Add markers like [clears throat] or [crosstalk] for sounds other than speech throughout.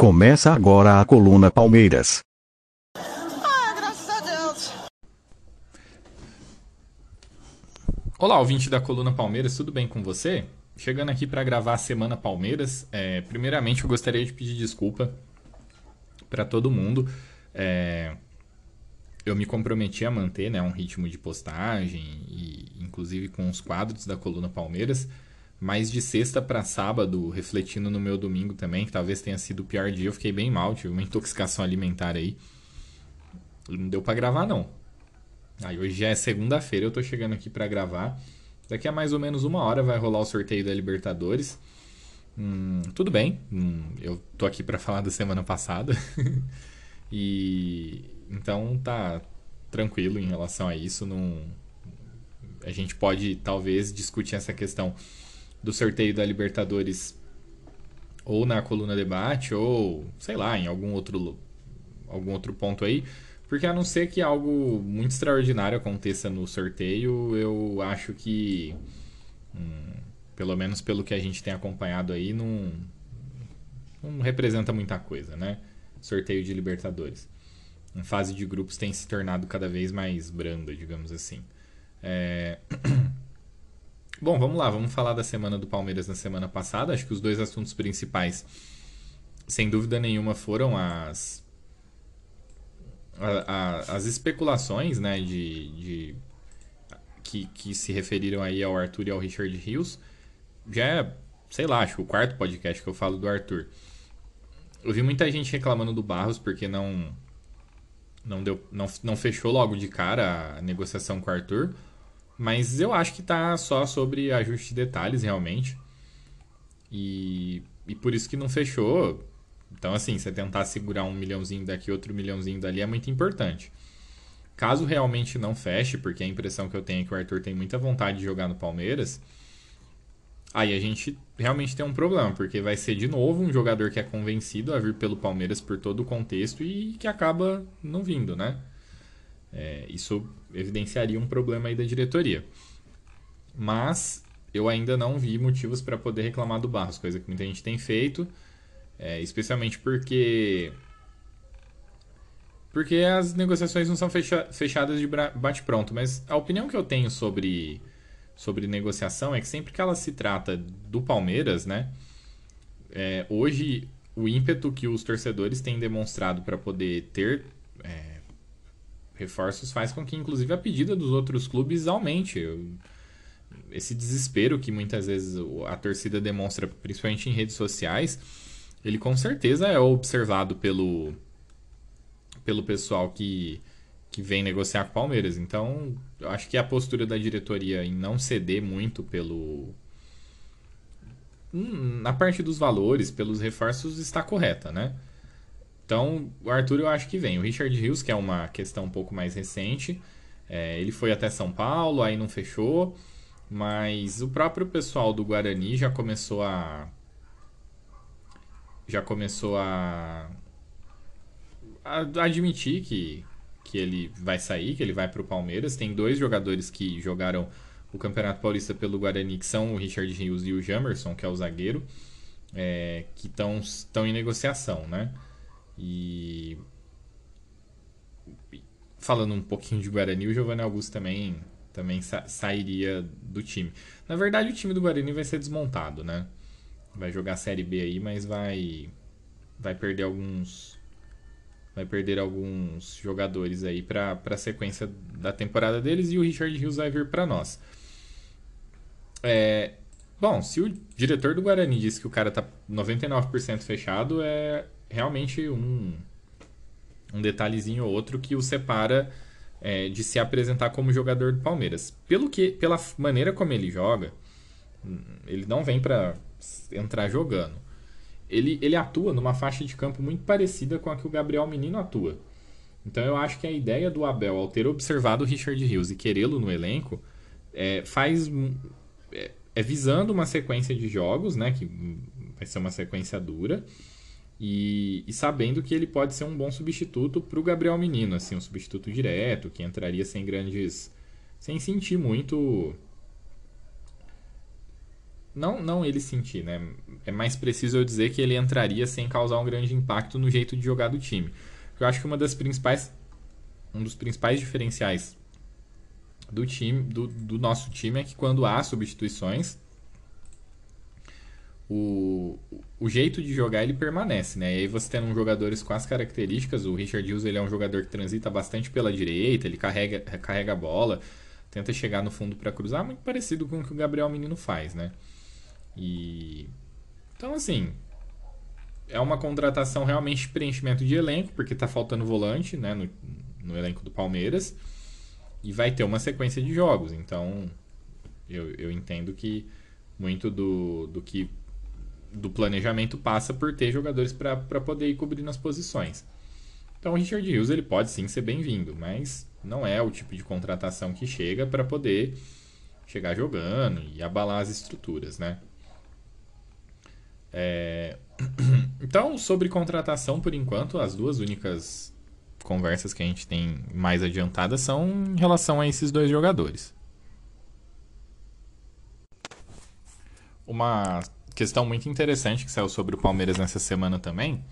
Começa agora a coluna Palmeiras. Ah, graças a Deus. Olá, ouvinte da Coluna Palmeiras, tudo bem com você? Chegando aqui para gravar a Semana Palmeiras, é, primeiramente eu gostaria de pedir desculpa para todo mundo. É, eu me comprometi a manter né, um ritmo de postagem, e inclusive com os quadros da Coluna Palmeiras, mas de sexta para sábado, refletindo no meu domingo também, que talvez tenha sido o pior dia, eu fiquei bem mal, tive uma intoxicação alimentar aí. Não deu para gravar não. Aí hoje já é segunda-feira, eu tô chegando aqui para gravar. Daqui a mais ou menos uma hora vai rolar o sorteio da Libertadores. Hum, tudo bem, hum, eu tô aqui para falar da semana passada. [laughs] e então tá tranquilo em relação a isso. Não, a gente pode talvez discutir essa questão do sorteio da Libertadores ou na coluna debate ou sei lá em algum outro algum outro ponto aí porque a não ser que algo muito extraordinário aconteça no sorteio eu acho que hum, pelo menos pelo que a gente tem acompanhado aí não não representa muita coisa né? Sorteio de Libertadores. A fase de grupos tem se tornado cada vez mais branda digamos assim. É... [clears throat] Bom, vamos lá, vamos falar da semana do Palmeiras na semana passada. Acho que os dois assuntos principais, sem dúvida nenhuma, foram as a, a, as especulações, né, de, de que, que se referiram aí ao Arthur e ao Richard Rios. Já é, sei lá, acho que o quarto podcast que eu falo do Arthur. Eu vi muita gente reclamando do Barros porque não não deu não, não fechou logo de cara a negociação com o Arthur. Mas eu acho que tá só sobre ajuste de detalhes, realmente. E, e por isso que não fechou. Então, assim, você tentar segurar um milhãozinho daqui, outro milhãozinho dali é muito importante. Caso realmente não feche, porque a impressão que eu tenho é que o Arthur tem muita vontade de jogar no Palmeiras, aí a gente realmente tem um problema, porque vai ser de novo um jogador que é convencido a vir pelo Palmeiras por todo o contexto e que acaba não vindo, né? É, isso evidenciaria um problema aí da diretoria. Mas eu ainda não vi motivos para poder reclamar do Barros, coisa que muita gente tem feito, é, especialmente porque porque as negociações não são fecha fechadas de bate-pronto. Mas a opinião que eu tenho sobre, sobre negociação é que sempre que ela se trata do Palmeiras, né? É, hoje o ímpeto que os torcedores têm demonstrado para poder ter é, reforços faz com que, inclusive, a pedida dos outros clubes aumente. Esse desespero que muitas vezes a torcida demonstra, principalmente em redes sociais, ele com certeza é observado pelo, pelo pessoal que, que vem negociar com o Palmeiras. Então, eu acho que a postura da diretoria em não ceder muito pelo. Hum, na parte dos valores, pelos reforços, está correta, né? Então, o Arthur eu acho que vem. O Richard Rios, que é uma questão um pouco mais recente, é, ele foi até São Paulo, aí não fechou, mas o próprio pessoal do Guarani já começou a. Já começou a. a admitir que, que ele vai sair, que ele vai para o Palmeiras. Tem dois jogadores que jogaram o Campeonato Paulista pelo Guarani, que são o Richard Rios e o Jamerson, que é o zagueiro, é, que estão em negociação, né? E falando um pouquinho de Guarani, o Giovanni Augusto também, também sa sairia do time. Na verdade, o time do Guarani vai ser desmontado, né? Vai jogar a Série B aí, mas vai vai perder alguns vai perder alguns jogadores aí para a sequência da temporada deles e o Richard Rios vai vir para nós. É, bom, se o diretor do Guarani disse que o cara tá 99% fechado, é realmente um, um detalhezinho ou outro que o separa é, de se apresentar como jogador do Palmeiras. Pelo que, pela maneira como ele joga, hum, ele não vem para entrar jogando. Ele, ele atua numa faixa de campo muito parecida com a que o Gabriel Menino atua. Então eu acho que a ideia do Abel, ao ter observado o Richard Rios e querê-lo no elenco, é, faz é, é visando uma sequência de jogos, né, que vai ser uma sequência dura, e, e, sabendo que ele pode ser um bom substituto para o Gabriel Menino, assim, um substituto direto, que entraria sem grandes. sem sentir muito. Não, não ele sentir, né? É mais preciso eu dizer que ele entraria sem causar um grande impacto no jeito de jogar do time. Eu acho que uma das principais. Um dos principais diferenciais do time, do, do nosso time é que quando há substituições, o, o jeito de jogar ele permanece, né? E aí você tendo jogadores com as características, o Richard Hughes ele é um jogador que transita bastante pela direita, ele carrega, carrega a bola, tenta chegar no fundo para cruzar, muito parecido com o que o Gabriel Menino faz, né? E então assim, é uma contratação realmente de preenchimento de elenco, porque tá faltando volante, né, no, no elenco do Palmeiras. E vai ter uma sequência de jogos, então eu, eu entendo que muito do, do que do planejamento passa por ter jogadores para poder ir cobrindo as posições. Então o Richard Hughes ele pode sim ser bem-vindo, mas não é o tipo de contratação que chega para poder chegar jogando e abalar as estruturas, né? É... [clears throat] Então, sobre contratação, por enquanto, as duas únicas conversas que a gente tem mais adiantadas são em relação a esses dois jogadores. Uma questão muito interessante que saiu sobre o Palmeiras nessa semana também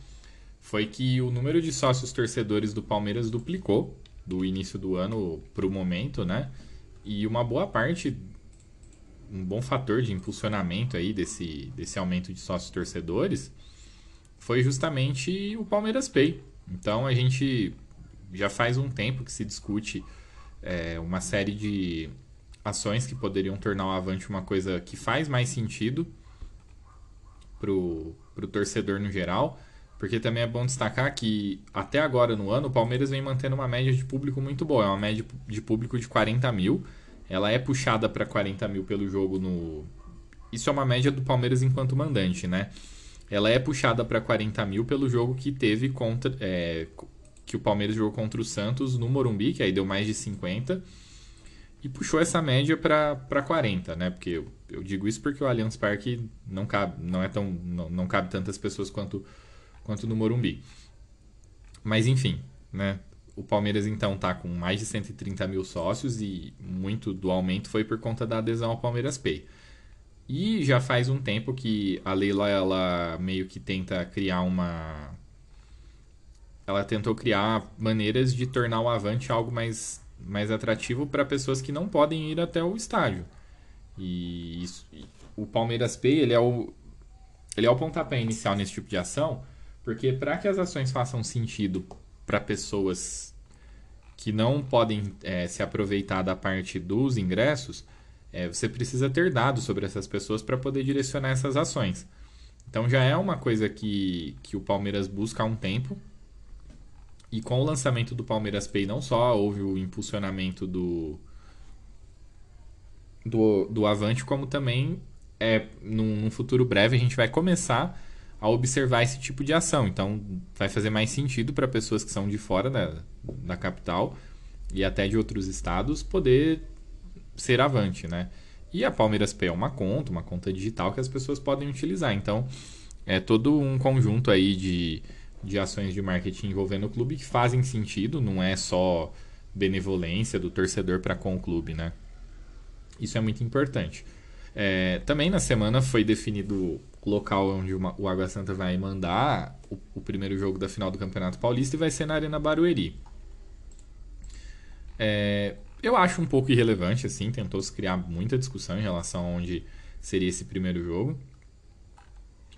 foi que o número de sócios torcedores do Palmeiras duplicou do início do ano para o momento, né? E uma boa parte, um bom fator de impulsionamento aí desse, desse aumento de sócios torcedores foi justamente o Palmeiras Pay. Então a gente já faz um tempo que se discute é, uma série de ações que poderiam tornar o Avante uma coisa que faz mais sentido pro, pro torcedor no geral, porque também é bom destacar que até agora no ano o Palmeiras vem mantendo uma média de público muito boa, é uma média de público de 40 mil, ela é puxada para 40 mil pelo jogo no. Isso é uma média do Palmeiras enquanto mandante, né? Ela é puxada para 40 mil pelo jogo que teve contra. É, que o Palmeiras jogou contra o Santos no Morumbi, que aí deu mais de 50 e puxou essa média para 40, né? Porque eu, eu, digo isso porque o Allianz Parque não cabe, não é tão, não, não cabe tantas pessoas quanto, quanto no Morumbi. Mas enfim, né? O Palmeiras então tá com mais de 130 mil sócios e muito do aumento foi por conta da adesão ao Palmeiras Pay. E já faz um tempo que a Leila ela meio que tenta criar uma ela tentou criar maneiras de tornar o Avante algo mais mais atrativo para pessoas que não podem ir até o estádio. E isso, o Palmeiras Pay ele é o, ele é o pontapé inicial nesse tipo de ação, porque para que as ações façam sentido para pessoas que não podem é, se aproveitar da parte dos ingressos, é, você precisa ter dados sobre essas pessoas para poder direcionar essas ações. Então já é uma coisa que, que o Palmeiras busca há um tempo, e com o lançamento do Palmeiras Pay, não só houve o impulsionamento do, do, do Avante, como também é, num, num futuro breve a gente vai começar a observar esse tipo de ação. Então, vai fazer mais sentido para pessoas que são de fora da, da capital e até de outros estados poder ser avante, né? E a Palmeiras Pay é uma conta, uma conta digital que as pessoas podem utilizar. Então, é todo um conjunto aí de, de ações de marketing envolvendo o clube que fazem sentido, não é só benevolência do torcedor para com o clube, né? Isso é muito importante. É, também na semana foi definido o local onde o Água Santa vai mandar o, o, primeiro jogo da final do Campeonato Paulista e vai ser na Arena Barueri. É, eu acho um pouco irrelevante, assim, tentou-se criar muita discussão em relação a onde seria esse primeiro jogo.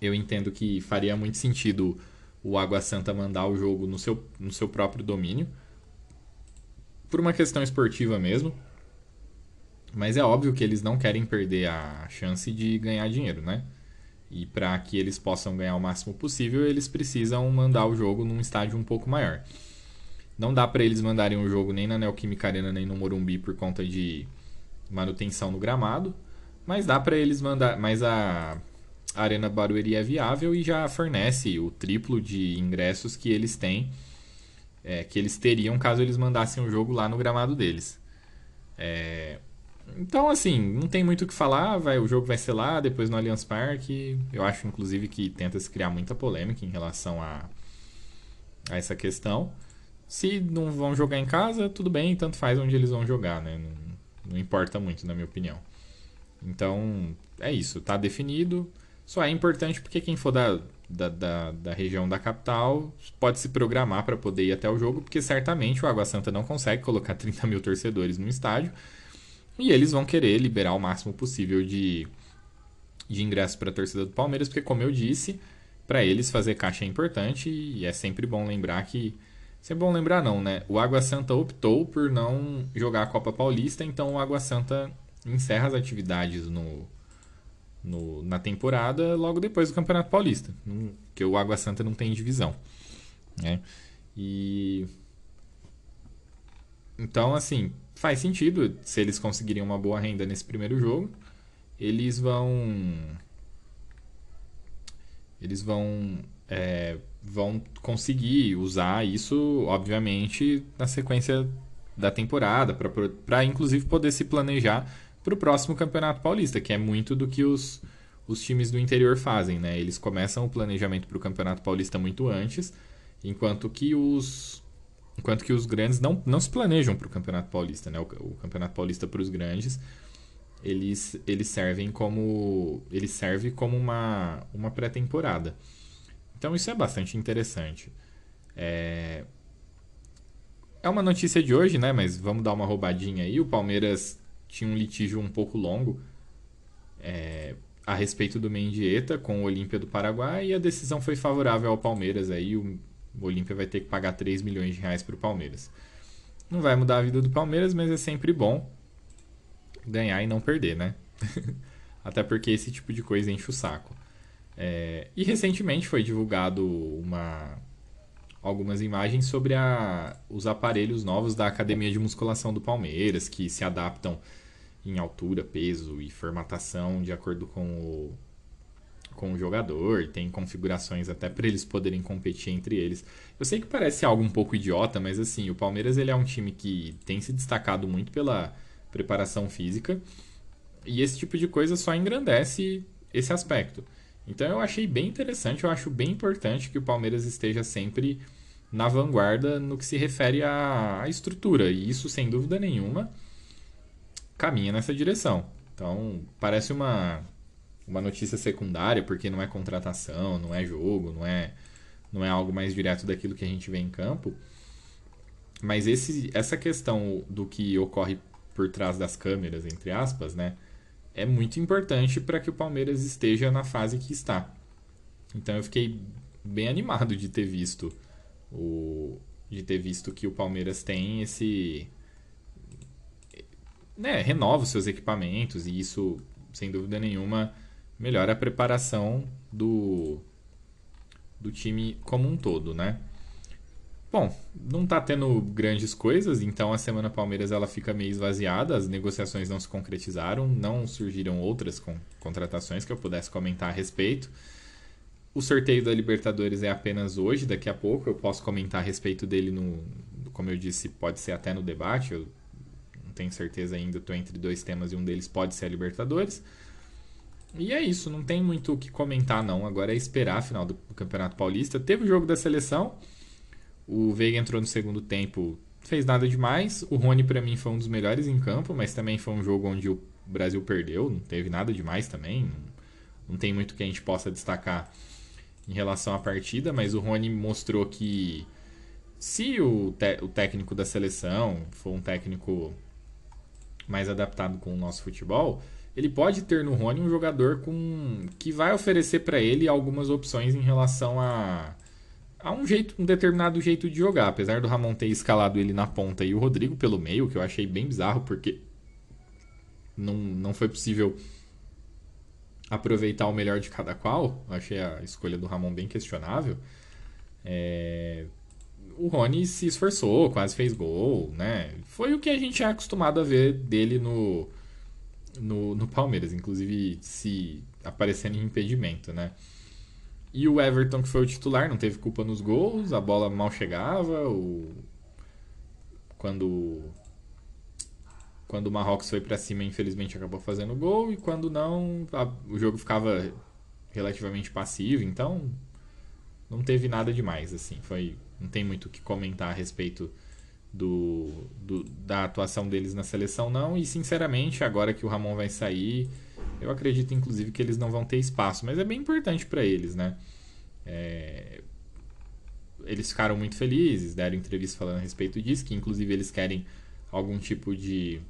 Eu entendo que faria muito sentido o Água Santa mandar o jogo no seu, no seu próprio domínio. Por uma questão esportiva mesmo. Mas é óbvio que eles não querem perder a chance de ganhar dinheiro, né? E para que eles possam ganhar o máximo possível, eles precisam mandar o jogo num estádio um pouco maior. Não dá para eles mandarem o jogo nem na Neoquímica Arena nem no Morumbi por conta de manutenção no gramado, mas dá para eles mandar, mas a a Arena Barueri é viável e já fornece o triplo de ingressos que eles têm, é, que eles teriam caso eles mandassem o jogo lá no gramado deles. É, então, assim, não tem muito o que falar, vai, o jogo vai ser lá, depois no Allianz Parque. Eu acho, inclusive, que tenta se criar muita polêmica em relação a, a essa questão. Se não vão jogar em casa, tudo bem, tanto faz onde eles vão jogar, né? Não, não importa muito, na minha opinião. Então, é isso, tá definido. Só é importante porque quem for da, da, da, da região da capital pode se programar para poder ir até o jogo, porque certamente o Água Santa não consegue colocar [laughs] 30 mil torcedores no estádio. E eles vão querer liberar o máximo possível de, de ingressos para a torcida do Palmeiras, porque, como eu disse, para eles fazer caixa é importante e é sempre bom lembrar que. Sempre bom lembrar, não, né? O Água Santa optou por não jogar a Copa Paulista, então o Água Santa encerra as atividades no, no, na temporada logo depois do Campeonato Paulista, que o Água Santa não tem divisão. Né? E. Então, assim, faz sentido se eles conseguirem uma boa renda nesse primeiro jogo. Eles vão. Eles vão. É, vão conseguir usar isso, obviamente, na sequência da temporada, para inclusive poder se planejar para o próximo Campeonato Paulista, que é muito do que os, os times do interior fazem, né? Eles começam o planejamento para o Campeonato Paulista muito antes, enquanto que os enquanto que os grandes não, não se planejam para o Campeonato Paulista, né? O, o Campeonato Paulista para os grandes eles, eles servem como ele serve como uma, uma pré-temporada. Então isso é bastante interessante. É, é uma notícia de hoje, né? Mas vamos dar uma roubadinha aí. O Palmeiras tinha um litígio um pouco longo é, a respeito do Mendieta com o Olímpia do Paraguai e a decisão foi favorável ao Palmeiras. Aí o, Olímpia vai ter que pagar 3 milhões de reais para o Palmeiras. Não vai mudar a vida do Palmeiras, mas é sempre bom ganhar e não perder, né? [laughs] Até porque esse tipo de coisa enche o saco. É, e recentemente foi divulgado uma, algumas imagens sobre a, os aparelhos novos da Academia de Musculação do Palmeiras, que se adaptam em altura, peso e formatação de acordo com o, com o jogador, tem configurações até para eles poderem competir entre eles. Eu sei que parece algo um pouco idiota, mas assim, o Palmeiras ele é um time que tem se destacado muito pela preparação física e esse tipo de coisa só engrandece esse aspecto. Então eu achei bem interessante, eu acho bem importante que o Palmeiras esteja sempre na vanguarda no que se refere à, estrutura, e isso sem dúvida nenhuma caminha nessa direção. Então, parece uma, uma notícia secundária, porque não é contratação, não é jogo, não é, não é algo mais direto daquilo que a gente vê em campo. Mas esse, essa questão do que ocorre por trás das câmeras, entre aspas, né, é muito importante para que o Palmeiras esteja na fase que está. Então eu fiquei bem animado de ter visto o de ter visto que o Palmeiras tem esse né, renova os seus equipamentos e isso, sem dúvida nenhuma, melhora a preparação do, do time como um todo, né? Bom, não está tendo grandes coisas, então a semana Palmeiras ela fica meio esvaziada, as negociações não se concretizaram, não surgiram outras contratações que eu pudesse comentar a respeito. O sorteio da Libertadores é apenas hoje, daqui a pouco eu posso comentar a respeito dele no, como eu disse, pode ser até no debate, eu não tenho certeza ainda, estou entre dois temas e um deles pode ser a Libertadores. E é isso, não tem muito o que comentar não, agora é esperar a final do Campeonato Paulista. Teve o jogo da seleção, o Veiga entrou no segundo tempo, fez nada demais. O Rony, para mim, foi um dos melhores em campo, mas também foi um jogo onde o Brasil perdeu, não teve nada demais também. Não, não tem muito que a gente possa destacar em relação à partida, mas o Rony mostrou que se o, o técnico da seleção for um técnico mais adaptado com o nosso futebol, ele pode ter no Rony um jogador com que vai oferecer para ele algumas opções em relação a há um jeito, um determinado jeito de jogar. Apesar do Ramon ter escalado ele na ponta e o Rodrigo pelo meio, que eu achei bem bizarro, porque não, não foi possível aproveitar o melhor de cada qual. Eu achei a escolha do Ramon bem questionável. É... O Rony se esforçou, quase fez gol, né? Foi o que a gente é acostumado a ver dele no, no, no Palmeiras, inclusive se aparecendo em impedimento, né? E o Everton, que foi o titular, não teve culpa nos gols, a bola mal chegava. O... Quando quando o Marrocos foi para cima, infelizmente acabou fazendo gol, e quando não, a... o jogo ficava relativamente passivo, então não teve nada demais assim, foi não tem muito o que comentar a respeito do, do, da atuação deles na seleção não, e sinceramente, agora que o Ramon vai sair, Eu acredito, inclusive, que eles não vão ter espaço, mas é bem importante para eles, né? É... Eles ficaram muito felizes, deram entrevista falando a respeito disso, que inclusive eles querem algum tipo de,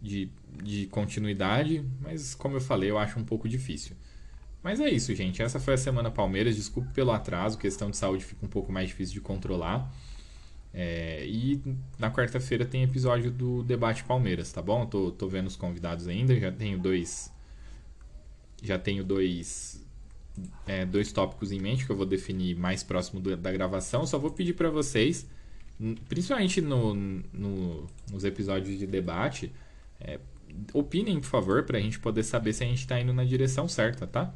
de, de continuidade, mas como eu falei, eu acho um pouco difícil. Mas é isso, gente. Essa foi a semana Palmeiras. Desculpe pelo atraso, questão de saúde fica um pouco mais difícil de controlar. É, e na quarta-feira tem episódio do Debate Palmeiras, tá bom? Tô, tô vendo os convidados ainda, já tenho dois. Já tenho dois. É, dois tópicos em mente que eu vou definir mais próximo do, da gravação. Só vou pedir para vocês, principalmente no, no, nos episódios de debate, é, opinem, por favor, para a gente poder saber se a gente está indo na direção certa, tá?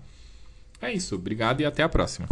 É isso, obrigado e até a próxima.